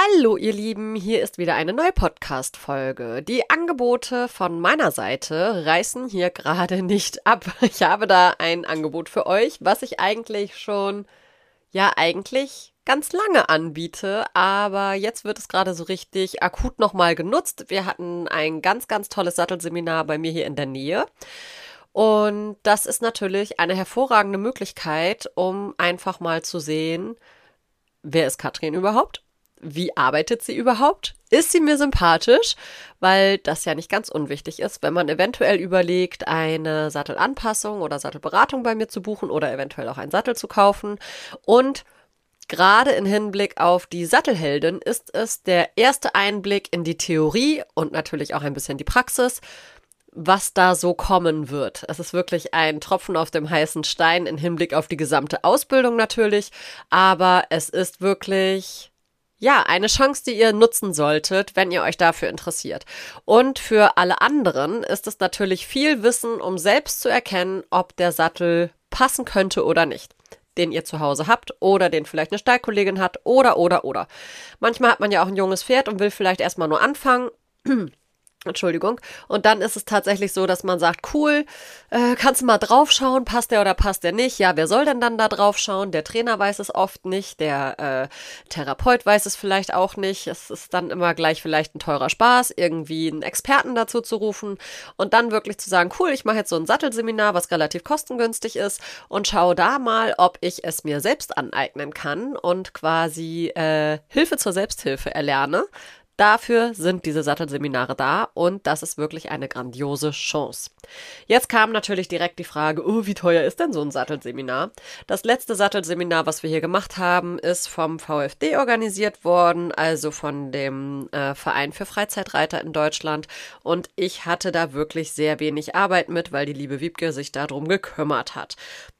Hallo ihr Lieben, hier ist wieder eine neue Podcast-Folge. Die Angebote von meiner Seite reißen hier gerade nicht ab. Ich habe da ein Angebot für euch, was ich eigentlich schon, ja eigentlich ganz lange anbiete, aber jetzt wird es gerade so richtig akut nochmal genutzt. Wir hatten ein ganz, ganz tolles Sattelseminar bei mir hier in der Nähe. Und das ist natürlich eine hervorragende Möglichkeit, um einfach mal zu sehen, wer ist Katrin überhaupt? Wie arbeitet sie überhaupt? Ist sie mir sympathisch? Weil das ja nicht ganz unwichtig ist, wenn man eventuell überlegt, eine Sattelanpassung oder Sattelberatung bei mir zu buchen oder eventuell auch einen Sattel zu kaufen. Und gerade in Hinblick auf die Sattelheldin ist es der erste Einblick in die Theorie und natürlich auch ein bisschen die Praxis was da so kommen wird. Es ist wirklich ein Tropfen auf dem heißen Stein in Hinblick auf die gesamte Ausbildung natürlich, aber es ist wirklich ja, eine Chance, die ihr nutzen solltet, wenn ihr euch dafür interessiert. Und für alle anderen ist es natürlich viel Wissen, um selbst zu erkennen, ob der Sattel passen könnte oder nicht den ihr zu Hause habt oder den vielleicht eine Stallkollegin hat oder oder oder. Manchmal hat man ja auch ein junges Pferd und will vielleicht erstmal nur anfangen. Entschuldigung. Und dann ist es tatsächlich so, dass man sagt, cool, äh, kannst du mal draufschauen, passt der oder passt der nicht? Ja, wer soll denn dann da draufschauen? Der Trainer weiß es oft nicht, der äh, Therapeut weiß es vielleicht auch nicht. Es ist dann immer gleich vielleicht ein teurer Spaß, irgendwie einen Experten dazu zu rufen und dann wirklich zu sagen, cool, ich mache jetzt so ein Sattelseminar, was relativ kostengünstig ist und schaue da mal, ob ich es mir selbst aneignen kann und quasi äh, Hilfe zur Selbsthilfe erlerne Dafür sind diese Sattelseminare da und das ist wirklich eine grandiose Chance. Jetzt kam natürlich direkt die Frage, oh, wie teuer ist denn so ein Sattelseminar? Das letzte Sattelseminar, was wir hier gemacht haben, ist vom VfD organisiert worden, also von dem äh, Verein für Freizeitreiter in Deutschland und ich hatte da wirklich sehr wenig Arbeit mit, weil die liebe Wiebke sich darum gekümmert hat.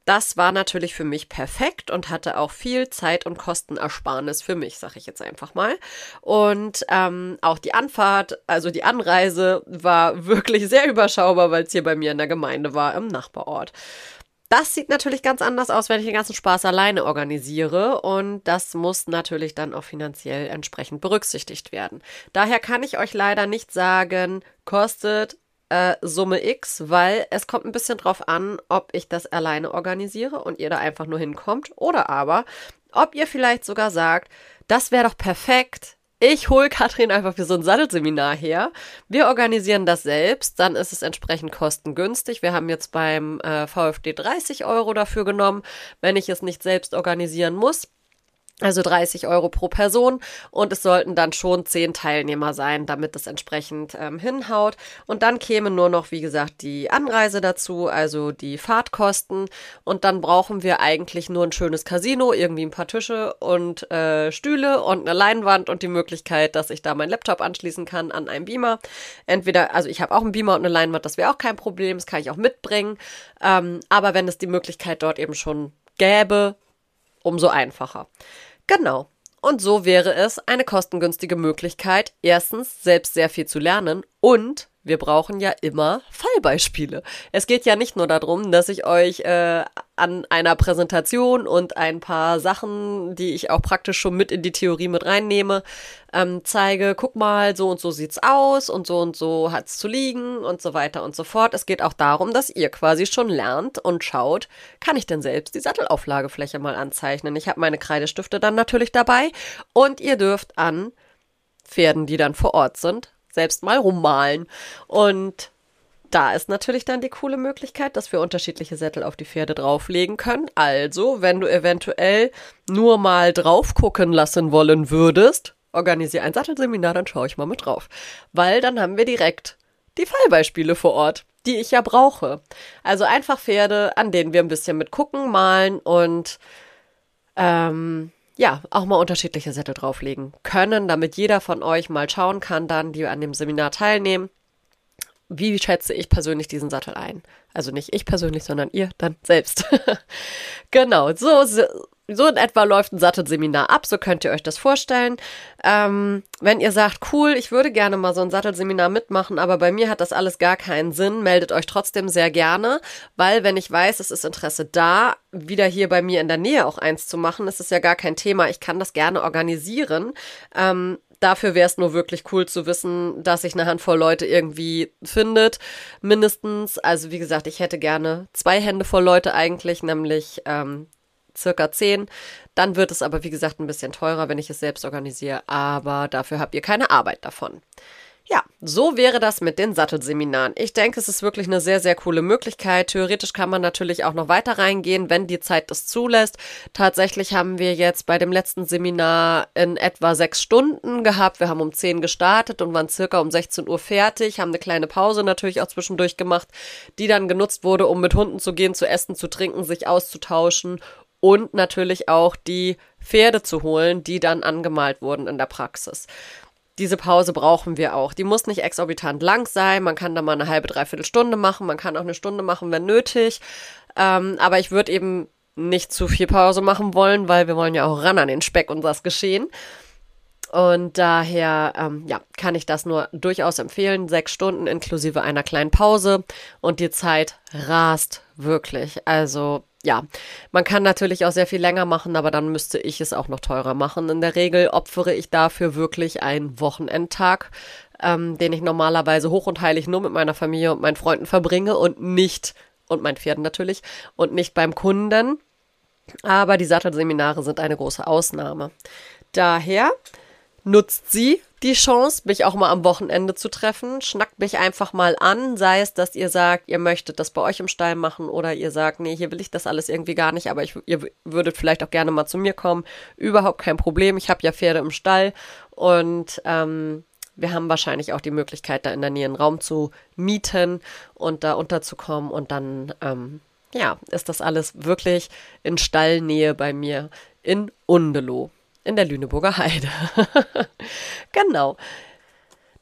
Das war natürlich für mich perfekt und hatte auch viel Zeit und Kostenersparnis für mich, sag ich jetzt einfach mal. Und ähm, auch die Anfahrt, also die Anreise, war wirklich sehr überschaubar, weil es hier bei mir in der Gemeinde war, im Nachbarort. Das sieht natürlich ganz anders aus, wenn ich den ganzen Spaß alleine organisiere und das muss natürlich dann auch finanziell entsprechend berücksichtigt werden. Daher kann ich euch leider nicht sagen, kostet äh, Summe X, weil es kommt ein bisschen drauf an, ob ich das alleine organisiere und ihr da einfach nur hinkommt oder aber, ob ihr vielleicht sogar sagt, das wäre doch perfekt. Ich hole Katrin einfach für so ein Sattelseminar her. Wir organisieren das selbst, dann ist es entsprechend kostengünstig. Wir haben jetzt beim äh, VfD 30 Euro dafür genommen, wenn ich es nicht selbst organisieren muss. Also 30 Euro pro Person und es sollten dann schon zehn Teilnehmer sein, damit es entsprechend ähm, hinhaut. Und dann käme nur noch, wie gesagt, die Anreise dazu, also die Fahrtkosten. Und dann brauchen wir eigentlich nur ein schönes Casino, irgendwie ein paar Tische und äh, Stühle und eine Leinwand und die Möglichkeit, dass ich da meinen Laptop anschließen kann an einen Beamer. Entweder, also ich habe auch einen Beamer und eine Leinwand, das wäre auch kein Problem, das kann ich auch mitbringen. Ähm, aber wenn es die Möglichkeit dort eben schon gäbe, umso einfacher. Genau. Und so wäre es eine kostengünstige Möglichkeit, erstens selbst sehr viel zu lernen und wir brauchen ja immer Fallbeispiele. Es geht ja nicht nur darum, dass ich euch äh, an einer Präsentation und ein paar Sachen, die ich auch praktisch schon mit in die Theorie mit reinnehme, ähm, zeige, guck mal, so und so sieht's aus und so und so hat's zu liegen und so weiter und so fort. Es geht auch darum, dass ihr quasi schon lernt und schaut, kann ich denn selbst die Sattelauflagefläche mal anzeichnen? Ich habe meine Kreidestifte dann natürlich dabei und ihr dürft an Pferden, die dann vor Ort sind, selbst mal rummalen. Und da ist natürlich dann die coole Möglichkeit, dass wir unterschiedliche Sättel auf die Pferde drauflegen können. Also, wenn du eventuell nur mal drauf gucken lassen wollen würdest, organisiere ein Sattelseminar, dann schaue ich mal mit drauf. Weil dann haben wir direkt die Fallbeispiele vor Ort, die ich ja brauche. Also einfach Pferde, an denen wir ein bisschen mit gucken, malen und ähm, ja, auch mal unterschiedliche Sättel drauflegen können, damit jeder von euch mal schauen kann, dann, die an dem Seminar teilnehmen, wie schätze ich persönlich diesen Sattel ein? Also nicht ich persönlich, sondern ihr dann selbst. genau, so, so in etwa läuft ein Sattelseminar ab, so könnt ihr euch das vorstellen. Ähm, wenn ihr sagt, cool, ich würde gerne mal so ein Sattelseminar mitmachen, aber bei mir hat das alles gar keinen Sinn, meldet euch trotzdem sehr gerne, weil wenn ich weiß, es ist Interesse da, wieder hier bei mir in der Nähe auch eins zu machen, ist es ja gar kein Thema. Ich kann das gerne organisieren. Ähm, dafür wäre es nur wirklich cool zu wissen, dass sich eine Handvoll Leute irgendwie findet, mindestens. Also wie gesagt, ich hätte gerne zwei Hände voll Leute eigentlich, nämlich ähm, circa 10. Dann wird es aber, wie gesagt, ein bisschen teurer, wenn ich es selbst organisiere, aber dafür habt ihr keine Arbeit davon. Ja, so wäre das mit den Sattelseminaren. Ich denke, es ist wirklich eine sehr, sehr coole Möglichkeit. Theoretisch kann man natürlich auch noch weiter reingehen, wenn die Zeit das zulässt. Tatsächlich haben wir jetzt bei dem letzten Seminar in etwa sechs Stunden gehabt. Wir haben um zehn gestartet und waren circa um 16 Uhr fertig, haben eine kleine Pause natürlich auch zwischendurch gemacht, die dann genutzt wurde, um mit Hunden zu gehen, zu essen, zu trinken, sich auszutauschen und natürlich auch die Pferde zu holen, die dann angemalt wurden in der Praxis. Diese Pause brauchen wir auch. Die muss nicht exorbitant lang sein. Man kann da mal eine halbe, dreiviertel Stunde machen. Man kann auch eine Stunde machen, wenn nötig. Ähm, aber ich würde eben nicht zu viel Pause machen wollen, weil wir wollen ja auch ran an den Speck und das Geschehen. Und daher, ähm, ja, kann ich das nur durchaus empfehlen. Sechs Stunden inklusive einer kleinen Pause und die Zeit rast wirklich. Also, ja, man kann natürlich auch sehr viel länger machen, aber dann müsste ich es auch noch teurer machen. In der Regel opfere ich dafür wirklich einen Wochenendtag, ähm, den ich normalerweise hoch und heilig nur mit meiner Familie und meinen Freunden verbringe und nicht, und meinen Pferden natürlich, und nicht beim Kunden. Aber die Sattelseminare sind eine große Ausnahme. Daher nutzt sie die Chance, mich auch mal am Wochenende zu treffen. Schnackt mich einfach mal an, sei es, dass ihr sagt, ihr möchtet das bei euch im Stall machen oder ihr sagt, nee, hier will ich das alles irgendwie gar nicht, aber ich, ihr würdet vielleicht auch gerne mal zu mir kommen. Überhaupt kein Problem. Ich habe ja Pferde im Stall und ähm, wir haben wahrscheinlich auch die Möglichkeit, da in der Nähe einen Raum zu mieten und da unterzukommen und dann, ähm, ja, ist das alles wirklich in Stallnähe bei mir in Undeloh in der Lüneburger Heide. genau.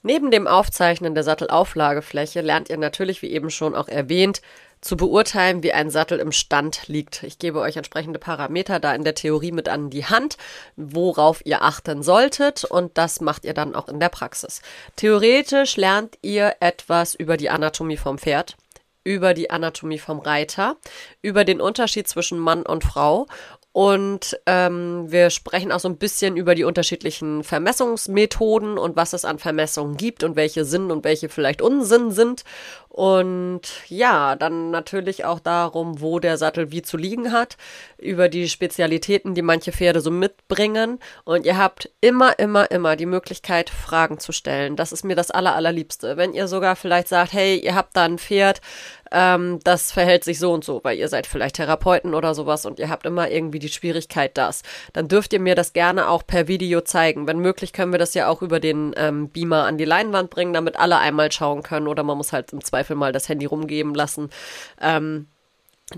Neben dem Aufzeichnen der Sattelauflagefläche lernt ihr natürlich, wie eben schon auch erwähnt, zu beurteilen, wie ein Sattel im Stand liegt. Ich gebe euch entsprechende Parameter da in der Theorie mit an die Hand, worauf ihr achten solltet und das macht ihr dann auch in der Praxis. Theoretisch lernt ihr etwas über die Anatomie vom Pferd, über die Anatomie vom Reiter, über den Unterschied zwischen Mann und Frau und ähm, wir sprechen auch so ein bisschen über die unterschiedlichen Vermessungsmethoden und was es an Vermessungen gibt und welche Sinn und welche vielleicht Unsinn sind. Und ja, dann natürlich auch darum, wo der Sattel wie zu liegen hat, über die Spezialitäten, die manche Pferde so mitbringen. Und ihr habt immer, immer, immer die Möglichkeit, Fragen zu stellen. Das ist mir das Aller, allerliebste. Wenn ihr sogar vielleicht sagt, hey, ihr habt da ein Pferd, ähm, das verhält sich so und so, weil ihr seid vielleicht Therapeuten oder sowas und ihr habt immer irgendwie die Schwierigkeit das. Dann dürft ihr mir das gerne auch per Video zeigen. Wenn möglich, können wir das ja auch über den ähm, Beamer an die Leinwand bringen, damit alle einmal schauen können oder man muss halt im Zweifel mal das Handy rumgeben lassen. Ähm,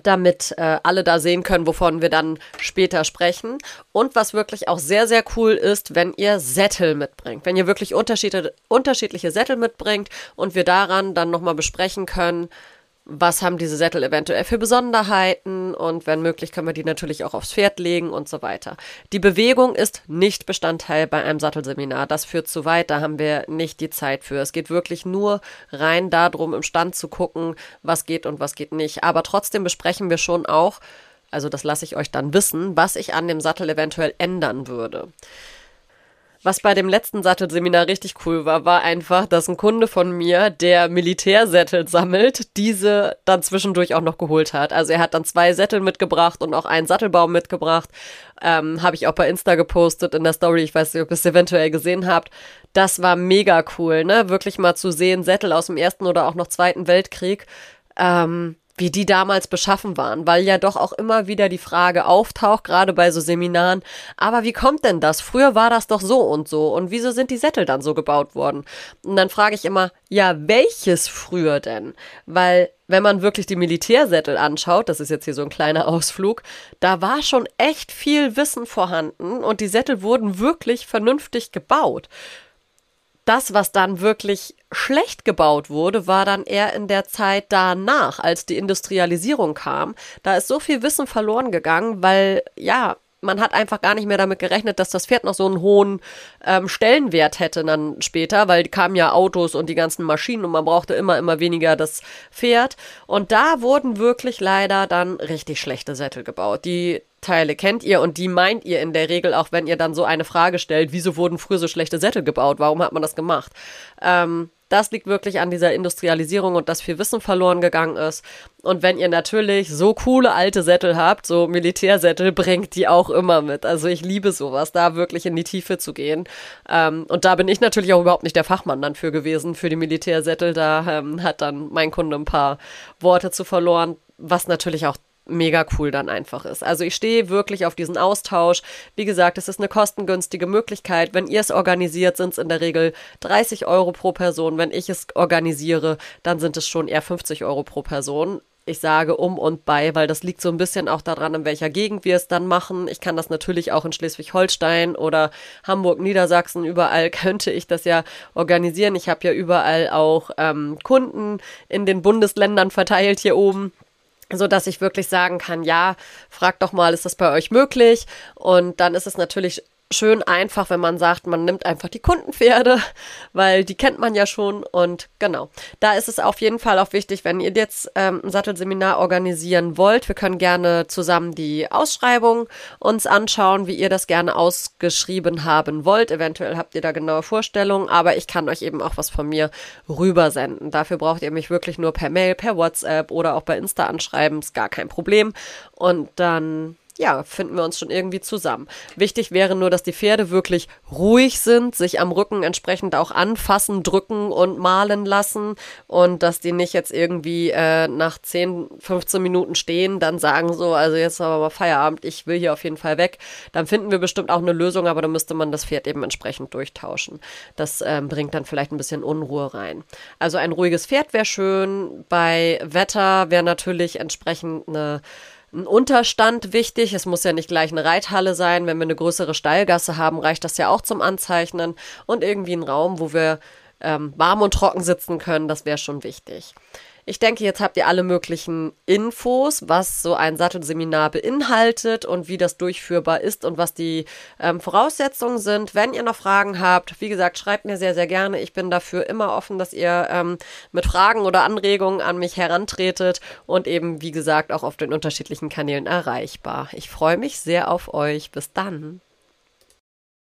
damit äh, alle da sehen können, wovon wir dann später sprechen. Und was wirklich auch sehr, sehr cool ist, wenn ihr Sättel mitbringt. Wenn ihr wirklich unterschiedliche Sättel mitbringt und wir daran dann nochmal besprechen können, was haben diese Sättel eventuell für Besonderheiten und wenn möglich können wir die natürlich auch aufs Pferd legen und so weiter. Die Bewegung ist nicht Bestandteil bei einem Sattelseminar. Das führt zu weit, da haben wir nicht die Zeit für. Es geht wirklich nur rein darum, im Stand zu gucken, was geht und was geht nicht. Aber trotzdem besprechen wir schon auch, also das lasse ich euch dann wissen, was ich an dem Sattel eventuell ändern würde. Was bei dem letzten Sattelseminar richtig cool war, war einfach, dass ein Kunde von mir, der Militärsättel sammelt, diese dann zwischendurch auch noch geholt hat. Also er hat dann zwei Sättel mitgebracht und auch einen Sattelbaum mitgebracht. Ähm, Habe ich auch bei Insta gepostet in der Story. Ich weiß nicht, ob ihr es eventuell gesehen habt. Das war mega cool, ne? Wirklich mal zu sehen, Sättel aus dem Ersten oder auch noch Zweiten Weltkrieg. Ähm, wie die damals beschaffen waren, weil ja doch auch immer wieder die Frage auftaucht, gerade bei so Seminaren, aber wie kommt denn das? Früher war das doch so und so und wieso sind die Sättel dann so gebaut worden? Und dann frage ich immer, ja, welches früher denn? Weil wenn man wirklich die Militärsättel anschaut, das ist jetzt hier so ein kleiner Ausflug, da war schon echt viel Wissen vorhanden und die Sättel wurden wirklich vernünftig gebaut das, was dann wirklich schlecht gebaut wurde, war dann eher in der Zeit danach, als die Industrialisierung kam. Da ist so viel Wissen verloren gegangen, weil ja, man hat einfach gar nicht mehr damit gerechnet, dass das Pferd noch so einen hohen ähm, Stellenwert hätte dann später, weil kamen ja Autos und die ganzen Maschinen und man brauchte immer, immer weniger das Pferd. Und da wurden wirklich leider dann richtig schlechte Sättel gebaut. Die Teile kennt ihr und die meint ihr in der Regel auch, wenn ihr dann so eine Frage stellt, wieso wurden früher so schlechte Sättel gebaut? Warum hat man das gemacht? Ähm, das liegt wirklich an dieser Industrialisierung und dass viel Wissen verloren gegangen ist. Und wenn ihr natürlich so coole alte Sättel habt, so Militärsättel, bringt die auch immer mit. Also ich liebe sowas, da wirklich in die Tiefe zu gehen. Ähm, und da bin ich natürlich auch überhaupt nicht der Fachmann dann für gewesen, für die Militärsättel. Da ähm, hat dann mein Kunde ein paar Worte zu verloren, was natürlich auch mega cool dann einfach ist. Also ich stehe wirklich auf diesen Austausch. Wie gesagt, es ist eine kostengünstige Möglichkeit. Wenn ihr es organisiert, sind es in der Regel 30 Euro pro Person. Wenn ich es organisiere, dann sind es schon eher 50 Euro pro Person. Ich sage um und bei, weil das liegt so ein bisschen auch daran, in welcher Gegend wir es dann machen. Ich kann das natürlich auch in Schleswig-Holstein oder Hamburg, Niedersachsen, überall könnte ich das ja organisieren. Ich habe ja überall auch ähm, Kunden in den Bundesländern verteilt hier oben so dass ich wirklich sagen kann, ja, fragt doch mal, ist das bei euch möglich? Und dann ist es natürlich schön einfach, wenn man sagt, man nimmt einfach die Kundenpferde, weil die kennt man ja schon und genau. Da ist es auf jeden Fall auch wichtig, wenn ihr jetzt ähm, ein Sattelseminar organisieren wollt. Wir können gerne zusammen die Ausschreibung uns anschauen, wie ihr das gerne ausgeschrieben haben wollt. Eventuell habt ihr da genaue Vorstellungen, aber ich kann euch eben auch was von mir rübersenden. Dafür braucht ihr mich wirklich nur per Mail, per WhatsApp oder auch bei Insta anschreiben, ist gar kein Problem. Und dann ja, finden wir uns schon irgendwie zusammen. Wichtig wäre nur, dass die Pferde wirklich ruhig sind, sich am Rücken entsprechend auch anfassen, drücken und malen lassen und dass die nicht jetzt irgendwie äh, nach 10, 15 Minuten stehen, dann sagen so, also jetzt haben wir mal Feierabend, ich will hier auf jeden Fall weg. Dann finden wir bestimmt auch eine Lösung, aber dann müsste man das Pferd eben entsprechend durchtauschen. Das ähm, bringt dann vielleicht ein bisschen Unruhe rein. Also ein ruhiges Pferd wäre schön. Bei Wetter wäre natürlich entsprechend eine ein Unterstand wichtig. Es muss ja nicht gleich eine Reithalle sein. Wenn wir eine größere Steilgasse haben, reicht das ja auch zum Anzeichnen. Und irgendwie ein Raum, wo wir ähm, warm und trocken sitzen können, das wäre schon wichtig. Ich denke, jetzt habt ihr alle möglichen Infos, was so ein Sattelseminar beinhaltet und wie das durchführbar ist und was die ähm, Voraussetzungen sind. Wenn ihr noch Fragen habt, wie gesagt, schreibt mir sehr, sehr gerne. Ich bin dafür immer offen, dass ihr ähm, mit Fragen oder Anregungen an mich herantretet und eben, wie gesagt, auch auf den unterschiedlichen Kanälen erreichbar. Ich freue mich sehr auf euch. Bis dann.